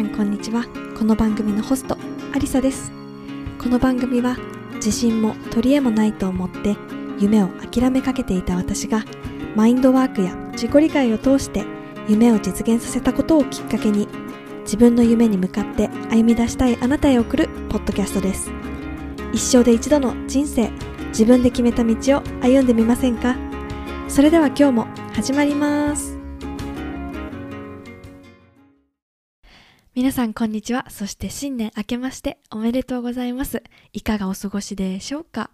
さんこんにちは。この番組のホストアリサです。この番組は自信も取り柄もないと思って夢を諦めかけていた私がマインドワークや自己理解を通して夢を実現させたことをきっかけに自分の夢に向かって歩み出したいあなたへ送るポッドキャストです。一生で一度の人生自分で決めた道を歩んでみませんか？それでは今日も始まります。皆さんこんにちは。そして新年明けましておめでとうございます。いかがお過ごしでしょうか？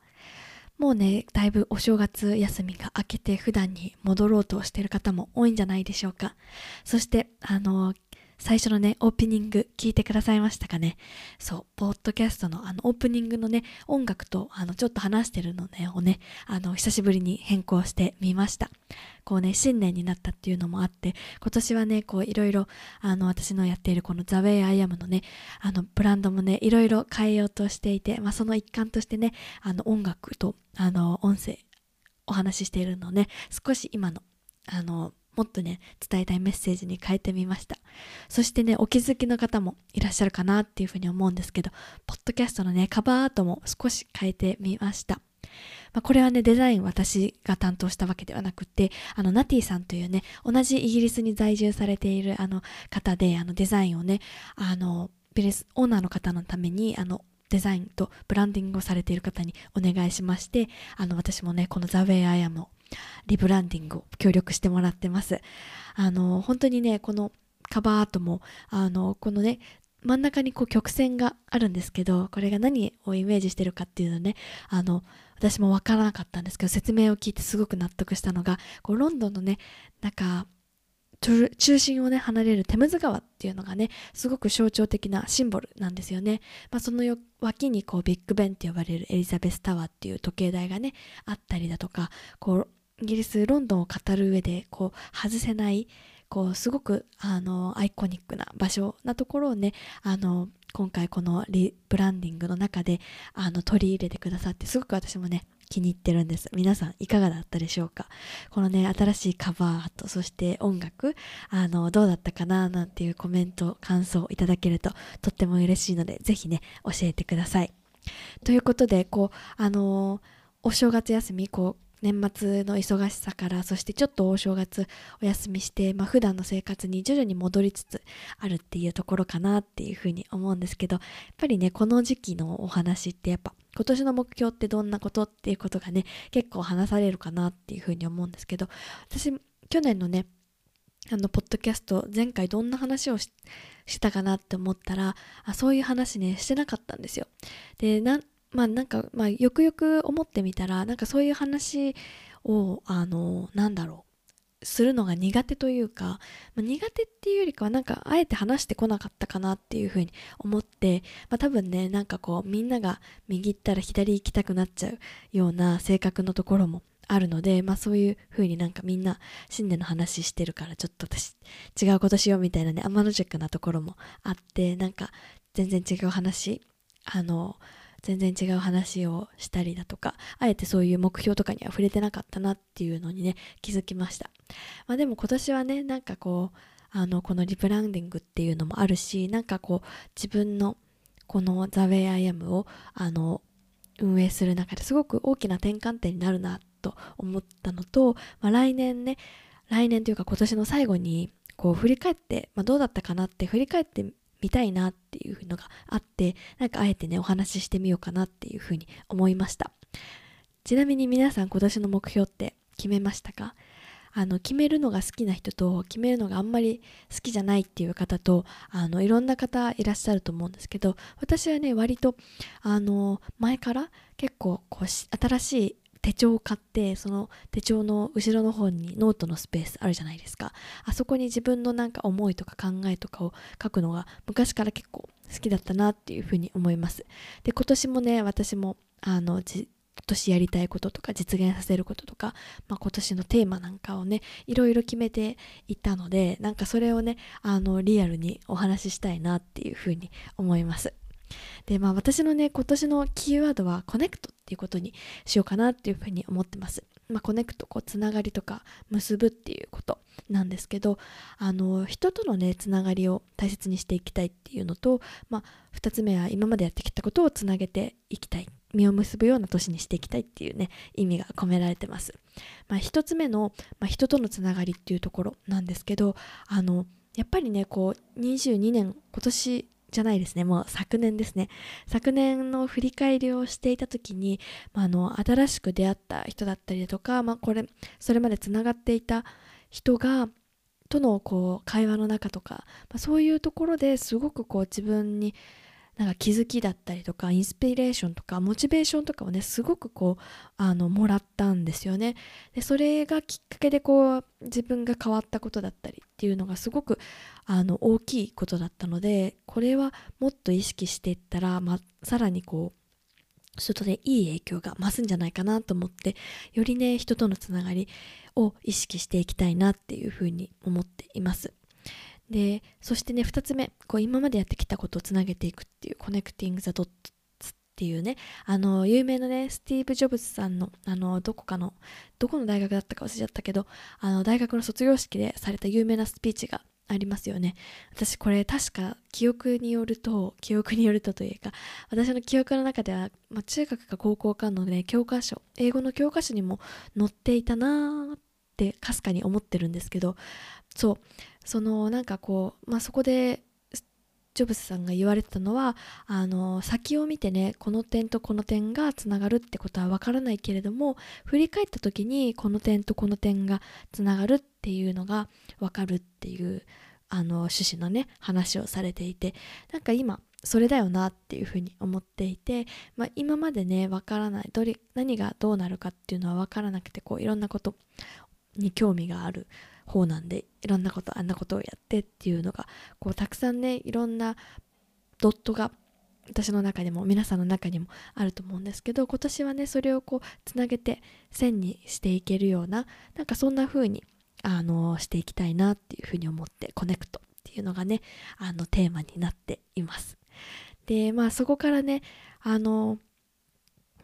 もうねだいぶお正月休みが明けて普段に戻ろうとしている方も多いんじゃないでしょうか。そしてあの最初のね、オープニング聞いてくださいましたかね？そう、ポッドキャストのあのオープニングのね、音楽とあのちょっと話してるのね、をね、あの久しぶりに変更してみました。こうね、新年になったっていうのもあって、今年はね、こういろいろあの私のやっているこの The Way I Am のね、あのブランドもね、いろいろ変えようとしていて、まあその一環としてね、あの音楽とあの音声お話ししているのをね、少し今のあのもっとね、伝えたいメッセージに変えてみました。そしてね、お気づきの方もいらっしゃるかなっていうふうに思うんですけど、ポッドキャストのね、カバーアートも少し変えてみました。まあ、これはね、デザイン私が担当したわけではなくて、あの、ナティさんというね、同じイギリスに在住されているあの方で、あの、デザインをね、あの、ビレス、オーナーの方のために、あの、デザインとブランディングをされている方にお願いしまして、あの、私もね、この The Way I Am をリブランディングを協力してもらってます。あの、本当にね、このカバーアートも、あの、このね、真ん中にこう曲線があるんですけど、これが何をイメージしてるかっていうのね、あの、私もわからなかったんですけど、説明を聞いてすごく納得したのが、こうロンドンのね、なんか、中心をね離れるテムズ川っていうのがねすごく象徴的なシンボルなんですよね、まあ、その脇にこうビッグベンって呼ばれるエリザベスタワーっていう時計台がねあったりだとかこうイギリスロンドンを語る上でこう外せないこうすごくあのアイコニックな場所なところをねあの今回このリブランディングの中であの取り入れてくださってすごく私もね気に入ってるんです。皆さんいかがだったでしょうか？このね、新しいカバーと、そして音楽、あの、どうだったかな？なんていうコメント、感想いただけるととっても嬉しいので、ぜひね、教えてください。ということで、こう、あのお正月休み、こう、年末の忙しさからそしてちょっとお正月お休みして、まあ、普段の生活に徐々に戻りつつあるっていうところかなっていうふうに思うんですけどやっぱりねこの時期のお話ってやっぱ今年の目標ってどんなことっていうことがね結構話されるかなっていうふうに思うんですけど私去年のねあのポッドキャスト前回どんな話をしたかなって思ったらあそういう話ねしてなかったんですよ。でまあなんか、まあ、よくよく思ってみたらなんかそういう話をあのなんだろうするのが苦手というか、まあ、苦手っていうよりかはなんかあえて話してこなかったかなっていうふうに思って、まあ、多分ねなんかこうみんなが右行ったら左行きたくなっちゃうような性格のところもあるので、まあそういう風になんかみんな新年の話してるからちょっと私違うことしようみたいなね、アマノジックなところもあって、なんか全然違う話、あの、全然違う話をしたりだとかあえてそういう目標とかには触れてなかったなっていうのにね気づきました、まあ、でも今年はねなんかこうあのこのリブランディングっていうのもあるしなんかこう自分のこの The Way I Am をあの運営する中ですごく大きな転換点になるなと思ったのと、まあ、来年ね来年というか今年の最後にこう振り返って、まあ、どうだったかなって振り返って見たいなっていうのがあってなんかあえてねお話ししてみようかなっていうふうに思いました。ちなみに皆さん今年の目標って決めましたか？あの決めるのが好きな人と決めるのがあんまり好きじゃないっていう方とあのいろんな方いらっしゃると思うんですけど私はね割とあの前から結構こう新しい手帳を買ってその手帳の後ろの方にノートのスペースあるじゃないですか。あそこに自分のなんか思いとか考えとかを書くのが昔から結構好きだったなっていうふうに思います。で今年もね私もあの今年やりたいこととか実現させることとか、まあ、今年のテーマなんかをねいろいろ決めていったのでなんかそれをねあのリアルにお話ししたいなっていうふうに思います。でまあ私のね今年のキーワードはコネクトっていうことにしようかなっていうふうに思ってます。まあ、コネクトこうつながりとか結ぶっていうことなんですけどあの人とのねつながりを大切にしていきたいっていうのと、まあ、2つ目は今までやってきたことをつなげていきたい。実を結ぶような年にしていきたいっていうね意味が込められてます、まあ、1つ目の、まあ、人とのつながりっていうところなんですけどあのやっぱりねこう22年今年じゃないですね。もう昨年ですね。昨年の振り返りをしていた時に、まあ、あの新しく出会った人だったりだとか、まあ、これそれまでつながっていた人がとのこう会話の中とか、まあ、そういうところですごくこう自分になんか気づきだったりとかインスピレーションとかモチベーションとかをねすごくこうあのもらったんですよね。でそれがきっかけでこう自分が変わったことだったりっていうのがすごくあの大きいことだったのでこれはもっと意識していったら、ま、さらにこう外でいい影響が増すんじゃないかなと思ってよりね人とのつながりを意識していきたいなっていうふうに思っています。でそしてね2つ目こう今までやってきたことをつなげていくっていうコネクティング・ザ・ドットっていうねあの有名なねスティーブ・ジョブズさんのあのどこかのどこの大学だったか忘れちゃったけどあの大学の卒業式でされた有名なスピーチがありますよね。私これ確か記憶によると記憶によるとというか私の記憶の中では、まあ、中学か高校かのね教科書英語の教科書にも載っていたなーってかすかに思ってるんですけどそうそのなんかこう、まあ、そこでジョブズさんが言われてたのはあの先を見てねこの点とこの点がつながるってことはわからないけれども振り返った時にこの点とこの点がつながるっていうのがわかるっていうあの趣旨のね話をされていてなんか今それだよなっていうふうに思っていて、まあ、今までねわからないどれ何がどうなるかっていうのはわからなくてこういろんなことに興味がある方なんでいろんなことあんなことをやってっていうのがこうたくさんねいろんなドットが私の中にも皆さんの中にもあると思うんですけど今年はねそれをこうつなげて線にしていけるようななんかそんな風にあのしていきたいなっていう風に思ってコネクトっていうのがねあのテーマになっています。でまあそこからねあの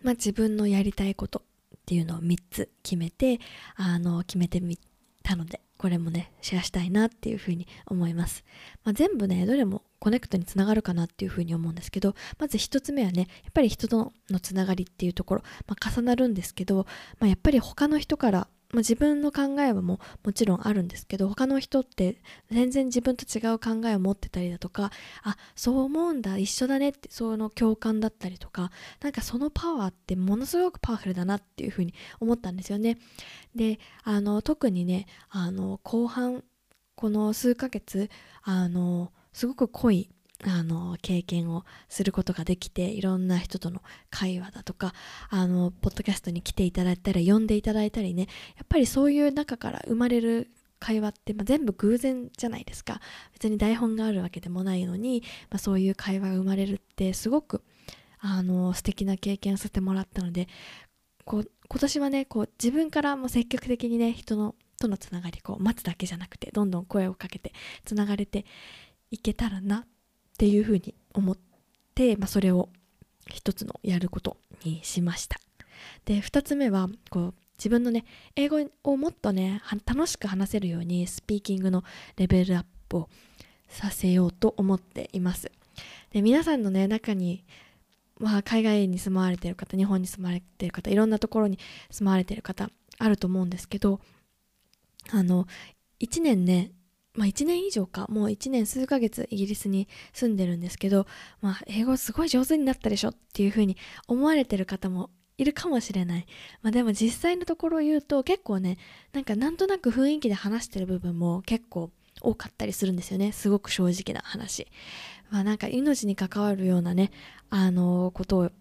まあ自分のやりたいことっていうのを3つ決めてあの決めてみたのでこれもねシェアしたいなっていうふうに思います、まあ、全部ねどれもコネクトにつながるかなっていうふうに思うんですけどまず1つ目はねやっぱり人とのつながりっていうところ、まあ、重なるんですけど、まあ、やっぱり他の人からまあ、自分の考えはももちろんあるんですけど他の人って全然自分と違う考えを持ってたりだとかあそう思うんだ一緒だねってその共感だったりとかなんかそのパワーってものすごくパワフルだなっていうふうに思ったんですよね。であの特にねあの後半この数ヶ月あのすごく濃いあの経験をすることができていろんな人との会話だとかあのポッドキャストに来ていただいたり呼んでいただいたりねやっぱりそういう中から生まれる会話って、まあ、全部偶然じゃないですか。別に台本があるわけでもないのに、まあ、そういう会話が生まれるってすごくあの素敵な経験をさせてもらったのでこう今年はねこう自分からも積極的にね人のとのつながりこう待つだけじゃなくてどんどん声をかけてつながれていけたらなっていうふうに思って、まあ、それを一つのやることにしました。で2つ目はこう自分のね英語をもっとね楽しく話せるようにスピーキングのレベルアップをさせようと思っています。で皆さんのね中にまあ、海外に住まわれている方日本に住まわれてる方いろんなところに住まわれている方あると思うんですけどあの1年ねまあ、1年以上かもう1年数ヶ月イギリスに住んでるんですけど、まあ、英語すごい上手になったでしょっていうふうに思われてる方もいるかもしれない、まあ、でも実際のところを言うと結構ねなんかなんとなく雰囲気で話してる部分も結構多かったりするんですよね。すごく正直な話、まあ、なんか命に関わるようなねあの、ことをっ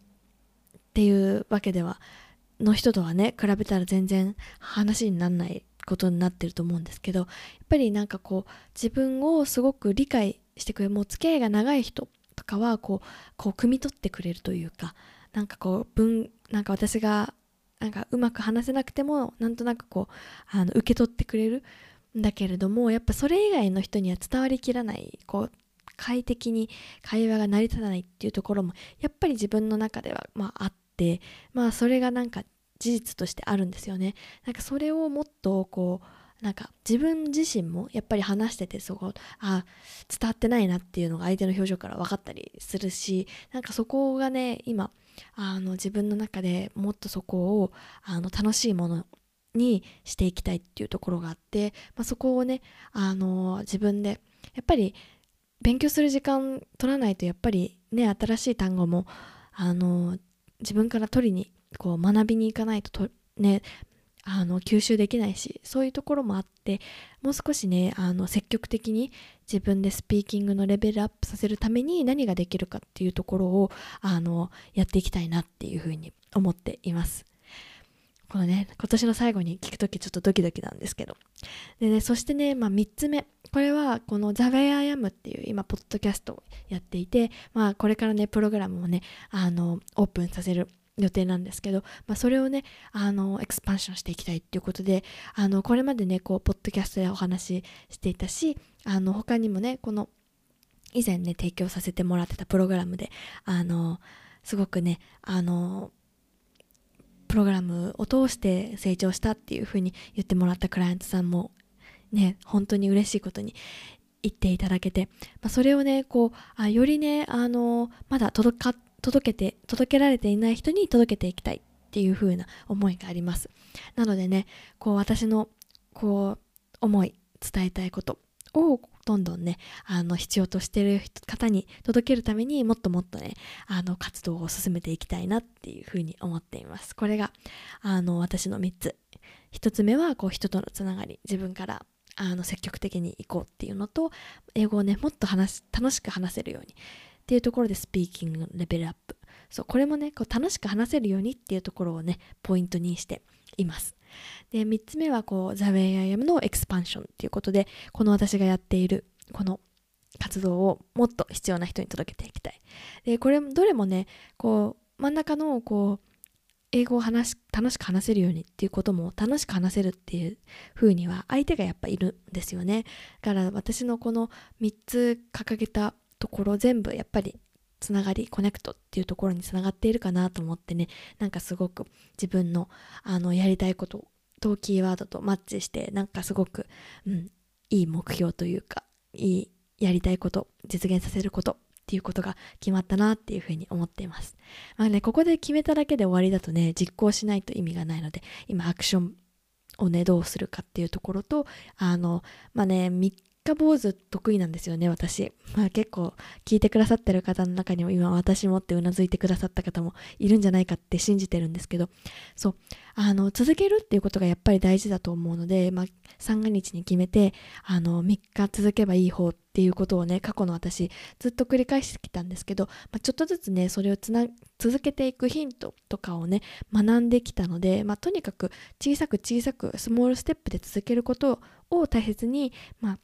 ていうわけではの人とはね比べたら全然話にならないことになってると思うんですけどやっぱりなんかこう自分をすごく理解してくれるもう付き合いが長い人とかはこうこう汲み取ってくれるというかなんかこう文なんか私がなんかうまく話せなくてもなんとなくこうあの受け取ってくれるんだけれどもやっぱそれ以外の人には伝わりきらないこう快適に会話が成り立たないっていうところもやっぱり自分の中ではまああってまあそれがなんか事実としてあるんですよね。なんかそれをもっとこうなんか自分自身もやっぱり話しててそこあ伝わってないなっていうのが相手の表情から分かったりするしなんかそこがね今あの自分の中でもっとそこをあの楽しいものにしていきたいっていうところがあって、まあ、そこをねあの自分でやっぱり勉強する時間取らないとやっぱりね新しい単語もあの自分から取りにこう学びに行かないととねあの吸収できないしそういうところもあってもう少しねあの積極的に自分でスピーキングのレベルアップさせるために何ができるかっていうところをあのやっていきたいなっていうふうに思っています。このね、今年の最後に聞くときちょっとドキドキなんですけど。でね、そしてね、まあ3つ目。これはこの The Way I Am っていう今、ポッドキャストをやっていて、まあこれからね、プログラムをね、あの、オープンさせる予定なんですけど、まあ、それをねあのエクスパンションしていきたいっていうことであのこれまでねこうポッドキャストでお話ししていたしあの他にもねこの以前ね提供させてもらってたプログラムであのすごくねあのプログラムを通して成長したっていうふうに言ってもらったクライアントさんもね本当に嬉しいことに言っていただけて、まあ、それをねこうあよりねあのまだ届か届けて届けられていない人に届けていきたいっていう風な思いがあります。なのでねこう私のこう思い伝えたいことをどんどんねあの必要としている方に届けるためにもっともっとねあの活動を進めていきたいなっていうふうに思っています。これがあの私の3つ。1つ目はこう人とのつながり。自分からあの積極的に行こうっていうのと英語をねもっと話楽しく話せるようにっていうところでスピーキングのレベルアップ。そうこれもねこう楽しく話せるようにっていうところをねポイントにしています。で3つ目はこう The Way I Am のエクスパンションっていうことでこの私がやっているこの活動をもっと必要な人に届けていきたい。でこれどれもねこう真ん中のこう英語を話し楽しく話せるようにっていうことも楽しく話せるっていう風には相手がやっぱいるんですよね。だから私のこの3つ掲げたところ全部やっぱりつながりコネクトっていうところにつながっているかなと思ってねなんかすごく自分のあのやりたいこととキーワードとマッチしてなんかすごく、うん、いい目標というかいいやりたいこと実現させることっていうことが決まったなっていうふうに思っています。まあね、ここで決めただけで終わりだとね、実行しないと意味がないので、今アクションをね、どうするかっていうところと、あの、まあね、3日坊主得意なんですよね、私。まあ結構聞いてくださってる方の中にも今私もってうなずいてくださった方もいるんじゃないかって信じてるんですけど、そう、あの、続けるっていうことがやっぱり大事だと思うので、まあ三が日に決めて、あの、3日続けばいい方っていうことをね、過去の私ずっと繰り返してきたんですけど、まあ、ちょっとずつね、それをつな、続けていくヒントとかをね、学んできたので、まあとにかく小さく小さくスモールステップで続けることを大切に、まあ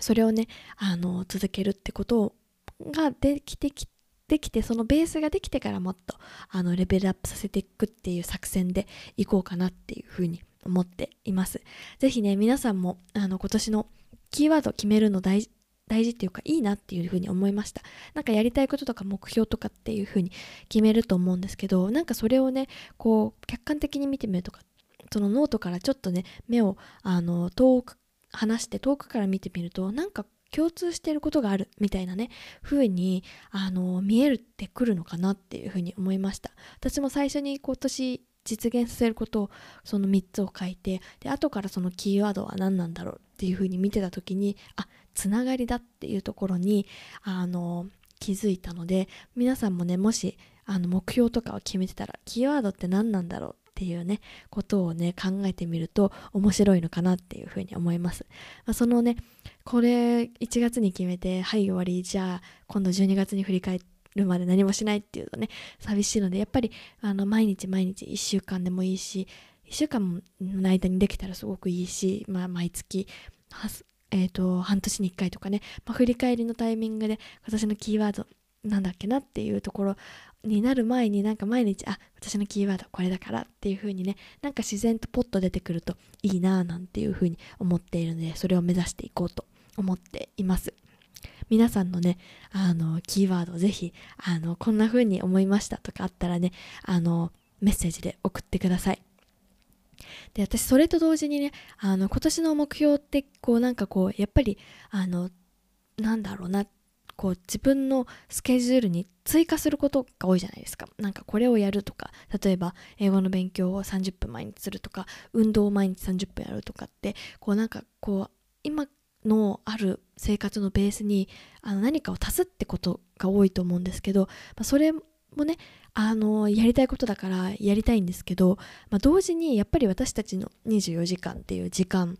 それをねあの続けるってことができてきできてそのベースができてからもっとあのレベルアップさせていくっていう作戦でいこうかなっていうふうに思っています。ぜひね皆さんもあの今年のキーワード決めるの大大事っていうかいいなっていうふうに思いましたなんかやりたいこととか目標とかっていうふうに決めると思うんですけどなんかそれをねこう客観的に見てみるとかそのノートからちょっとね目をあの遠く話して遠くから見てみるとなんか共通してることがあるみたいなね風にあの見えるってくるのかなっていうふうに思いました。私も最初に今年実現させることをその3つを書いてで後からそのキーワードは何なんだろうっていうふうに見てた時にあつながりだっていうところにあの気づいたので皆さんもねもしあの目標とかを決めてたらキーワードって何なんだろうっていうねことをね考えてみると面白いのかなっていうふうに思います、まあ、そのねこれ1月に決めてはい終わりじゃあ今度12月に振り返るまで何もしないっていうとね寂しいのでやっぱりあの毎日毎日1週間でもいいし1週間の間にできたらすごくいいし、まあ、毎月えーと、半年に1回とかね、まあ、振り返りのタイミングで私のキーワードなんだっけなっていうところになる前になんか毎日あ私のキーワードこれだからっていう風にねなんか自然とポッと出てくるといいなぁなんていう風に思っているのでそれを目指していこうと思っています皆さんのねあのキーワードをぜひあのこんな風に思いましたとかあったらねあのメッセージで送ってください。で私それと同時にねあの今年の目標ってこうなんかこうやっぱりあのなんだろうなこう自分のスケジュールに追加することが多いじゃないですか。なんかこれをやるとか、例えば英語の勉強を30分毎日するとか、運動を毎日30分やるとかって、こうなんかこう今のある生活のベースにあの何かを足すってことが多いと思うんですけど、まあ、それもねあのやりたいことだからやりたいんですけど、まあ、同時にやっぱり私たちの24時間っていう時間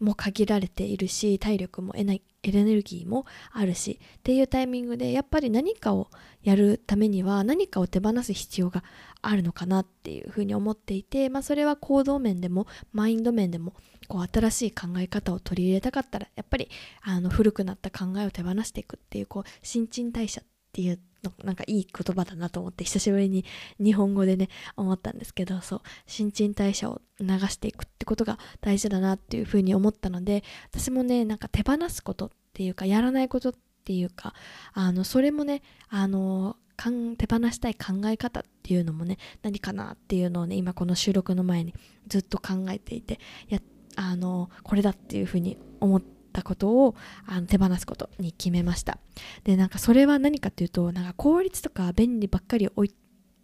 も限られているし体力もエネルギーもあるしっていうタイミングでやっぱり何かをやるためには何かを手放す必要があるのかなっていうふうに思っていて、まあ、それは行動面でもマインド面でもこう新しい考え方を取り入れたかったらやっぱりあの古くなった考えを手放していくっていうこう新陳代謝っていうなんかいい言葉だなと思って久しぶりに日本語でね思ったんですけどそう新陳代謝を流していくってことが大事だなっていうふうに思ったので私もねなんか手放すことっていうかやらないことっていうかあのそれもねあの手放したい考え方っていうのもね何かなっていうのをね今この収録の前にずっと考えていてやあのこれだっていうふうに思ってったことをあの手放すことに決めました。でなんかそれは何かっていうとなんか効率とか便利ばっかり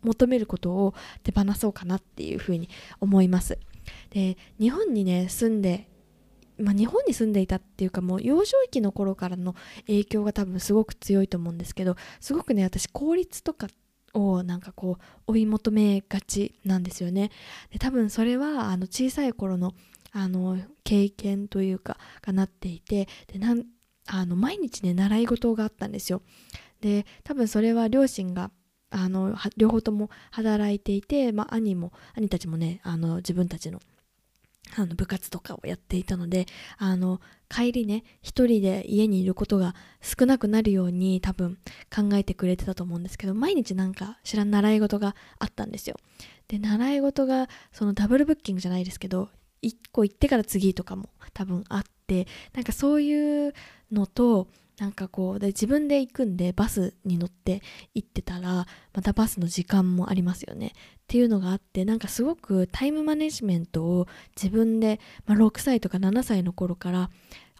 求めることを手放そうかなっていうふうに思います。で日本にね住んでまあ、日本に住んでいたっていうかもう幼少期の頃からの影響が多分すごく強いと思うんですけどすごくね私効率とかをなんかこう追い求めがちなんですよね。で多分それはあの小さい頃のあの経験というかがなっていてでなんあの毎日ね習い事があったんですよ。で多分それは両親があの両方とも働いていて、まあ、兄も兄たちもねあの自分たちのあの部活とかをやっていたのであの帰りね一人で家にいることが少なくなるように多分考えてくれてたと思うんですけど毎日なんか知らん習い事があったんですよ。で習い事がそのダブルブッキングじゃないですけど1個行ってから次とかも多分あってなんかそういうのとなんかこうで自分で行くんでバスに乗って行ってたらまたバスの時間もありますよね。っていうのがあってなんかすごくタイムマネジメントを自分で、まあ、6歳とか7歳の頃から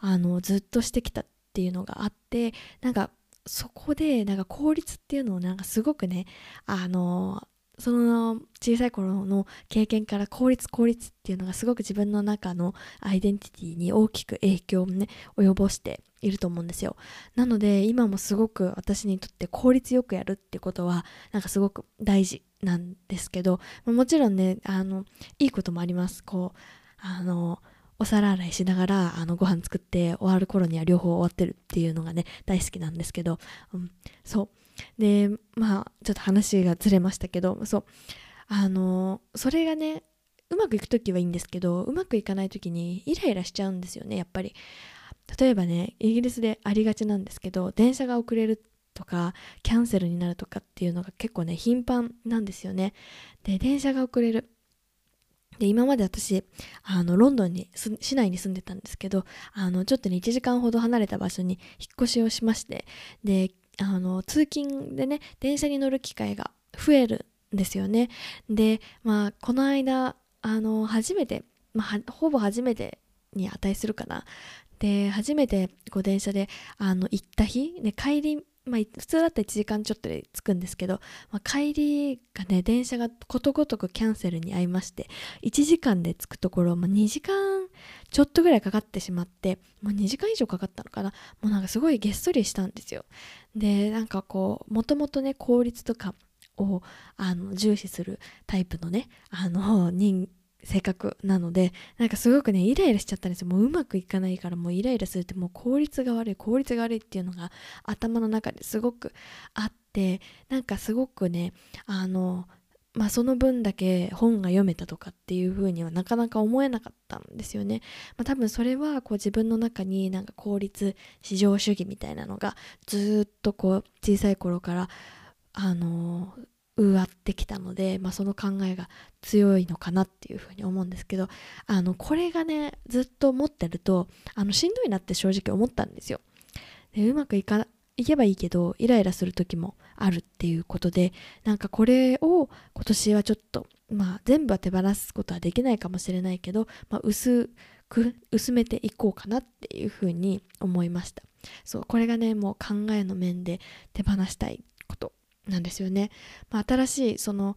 あのずっとしてきたっていうのがあってなんかそこでなんか効率っていうのをなんかすごくねあのその小さい頃の経験から効率効率っていうのがすごく自分の中のアイデンティティに大きく影響をね及ぼしていると思うんですよ。なので今もすごく私にとって効率よくやるってことはなんかすごく大事なんですけどもちろんねあのいいこともあります。こうあのお皿洗いしながらあのご飯作って終わる頃には両方終わってるっていうのがね大好きなんですけど、うん、そう。でまあちょっと話がずれましたけどそう。あのそれがねうまくいく時はいいんですけどうまくいかない時にイライラしちゃうんですよねやっぱり。例えばねイギリスでありがちなんですけど電車が遅れるとかキャンセルになるとかっていうのが結構ね頻繁なんですよね。で電車が遅れる。で今まで私あのロンドンに市内に住んでたんですけどあのちょっとね1時間ほど離れた場所に引っ越しをしましてであの通勤でね電車に乗る機会が増えるんですよね。でまあこの間あの初めて、まあ、ほぼ初めてに値するかな。で初めてこう電車であの行った日、ね、帰りまあ、普通だったら1時間ちょっとで着くんですけど、まあ、帰りがね電車がことごとくキャンセルに遭いまして1時間で着くところ、まあ、2時間ちょっとぐらいかかってしまって、まあ、2時間以上かかったのかな。もうなんかすごいげっそりしたんですよ。でなんかこうもともとね効率とかをあの重視するタイプのねあの人性格なのでなんかすごくねイライラしちゃったんですよもううまくいかないからもうイライラするってもう効率が悪い効率が悪いっていうのが頭の中ですごくあってなんかすごくねあのまあその分だけ本が読めたとかっていう風にはなかなか思えなかったんですよね。まあ、多分それはこう自分の中になんか効率至上主義みたいなのがずっとこう小さい頃からあの植わってきたので、まあ、その考えが強いのかなっていうふうに思うんですけどあのこれがねずっと持ってるとあのしんどいなって正直思ったんですよ。でうまくいかいけばいいけどイライラする時もあるっていうことでなんかこれを今年はちょっとまあ全部は手放すことはできないかもしれないけど、まあ、薄く薄めていこうかなっていうふうに思いましたそうこれがねもう考えの面で手放したいことなんですよね、まあ、新しいその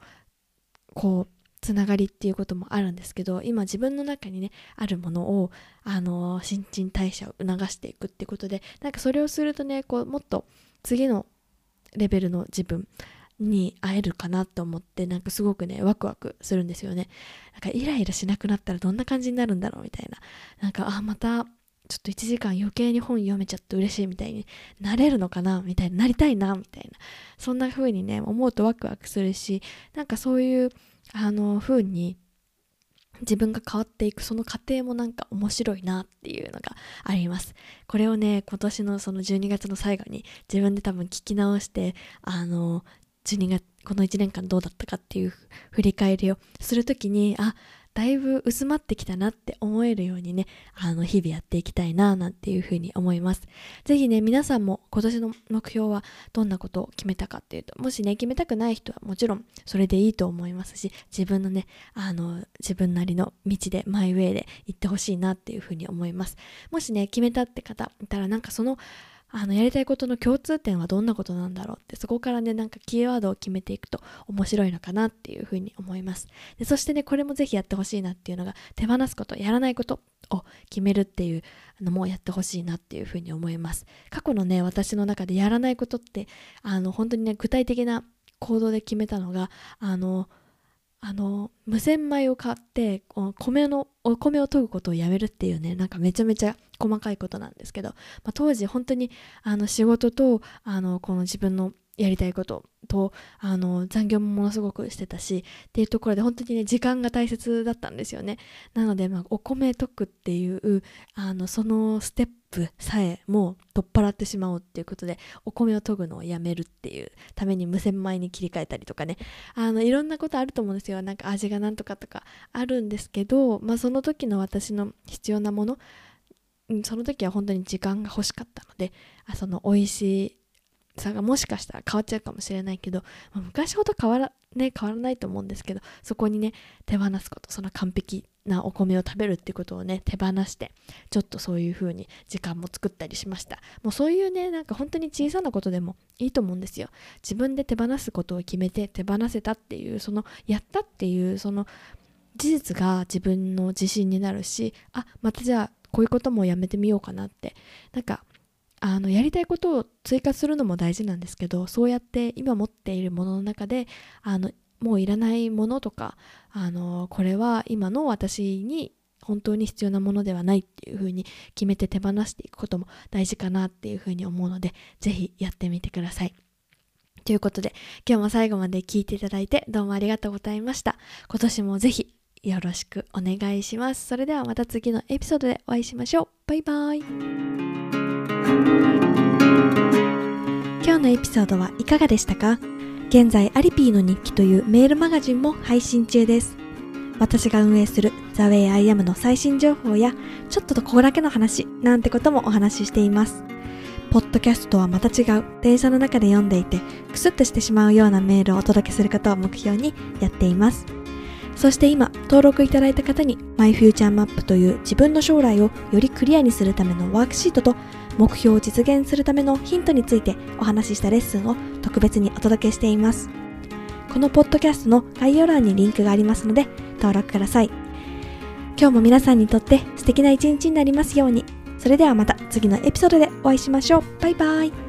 こうつながりっていうこともあるんですけど今自分の中にねあるものをあの新陳代謝を促していくってことでなんかそれをするとねこうもっと次のレベルの自分に会えるかなと思ってなんかすごくねワクワクするんですよね。なんかイライラしなくなったらどんな感じになるんだろうみたいな。なんかあまたちょっと1時間余計に本読めちゃって嬉しいみたいになれるのかなみたいになりたいなみたいなそんな風にね思うとワクワクするしなんかそういうあの風に自分が変わっていくその過程もなんか面白いなっていうのがあります。これをね、今年のその12月の最後に自分で多分聞き直して、あの、12月、この1年間どうだったかっていう振り返りをするときに、あ、だいぶ薄まってきたなって思えるようにね、あの、日々やっていきたいな、なんていうふうに思います。ぜひね、皆さんも今年の目標はどんなことを決めたかっていうと、もしね、決めたくない人はもちろんそれでいいと思いますし、自分のね、あの、自分なりの道で、マイウェイで行ってほしいなっていうふうに思います。もしね、決めたって方いたら、なんかその、あのやりたいことの共通点はどんなことなんだろうってそこからねなんかキーワードを決めていくと面白いのかなっていうふうに思います。でそしてねこれもぜひやってほしいなっていうのが手放すことやらないことを決めるっていうのもやってほしいなっていうふうに思います。過去のね私の中でやらないことってあの本当にね具体的な行動で決めたのがあのあの無洗米を買って米のお米を研ぐことをやめるっていうねなんかめちゃめちゃ細かいことなんですけど、まあ、当時本当にあの仕事とあのこの自分のやりたいこととあの残業もものすごくしてたしっていうところで本当にね時間が大切だったんですよね。なので、まあ、お米溶くっていうあのそのステップさえも取っ払ってしまおうっていうことでお米を研ぐのをやめるっていうために無洗米に切り替えたりとかね。あのいろんなことあると思うんですよ。なんか味がなんとかとかあるんですけど、まあ、その時の私の必要なものその時は本当に時間が欲しかったのであその美味しいさがもしかしたら変わっちゃうかもしれないけど、まあ、昔ほど変わら,、ね、変わらないと思うんですけどそこにね手放すことその完璧なお米を食べるっていうことをね手放してちょっとそういう風に時間も作ったりしました。もうそういうねなんか本当に小さなことでもいいと思うんですよ。自分で手放すことを決めて手放せたっていうそのやったっていうその事実が自分の自信になるしあまたじゃあこういうこともやめてみようかなって。なんかあのやりたいことを追加するのも大事なんですけどそうやって今持っているものの中であのもういらないものとかあのこれは今の私に本当に必要なものではないっていうふうに決めて手放していくことも大事かなっていうふうに思うのでぜひやってみてください。ということで今日も最後まで聞いていただいてどうもありがとうございました。今年もぜひよろしくお願いします。それではまた次のエピソードでお会いしましょう。バイバイ。今日のエピソードはいかがでしたか？現在アリピーの日記というメールマガジンも配信中です。私が運営する The Way I Am の最新情報やちょっとここだけの話なんてこともお話ししています。ポッドキャストとはまた違う電車の中で読んでいてクスッとしてしまうようなメールをお届けすることを目標にやっています。そして今登録いただいた方に My Future Map という自分の将来をよりクリアにするためのワークシートと目標を実現するためのヒントについてお話ししたレッスンを特別にお届けしています。このポッドキャストの概要欄にリンクがありますので登録ください。今日も皆さんにとって素敵な一日になりますように。それではまた次のエピソードでお会いしましょう。バイバイ。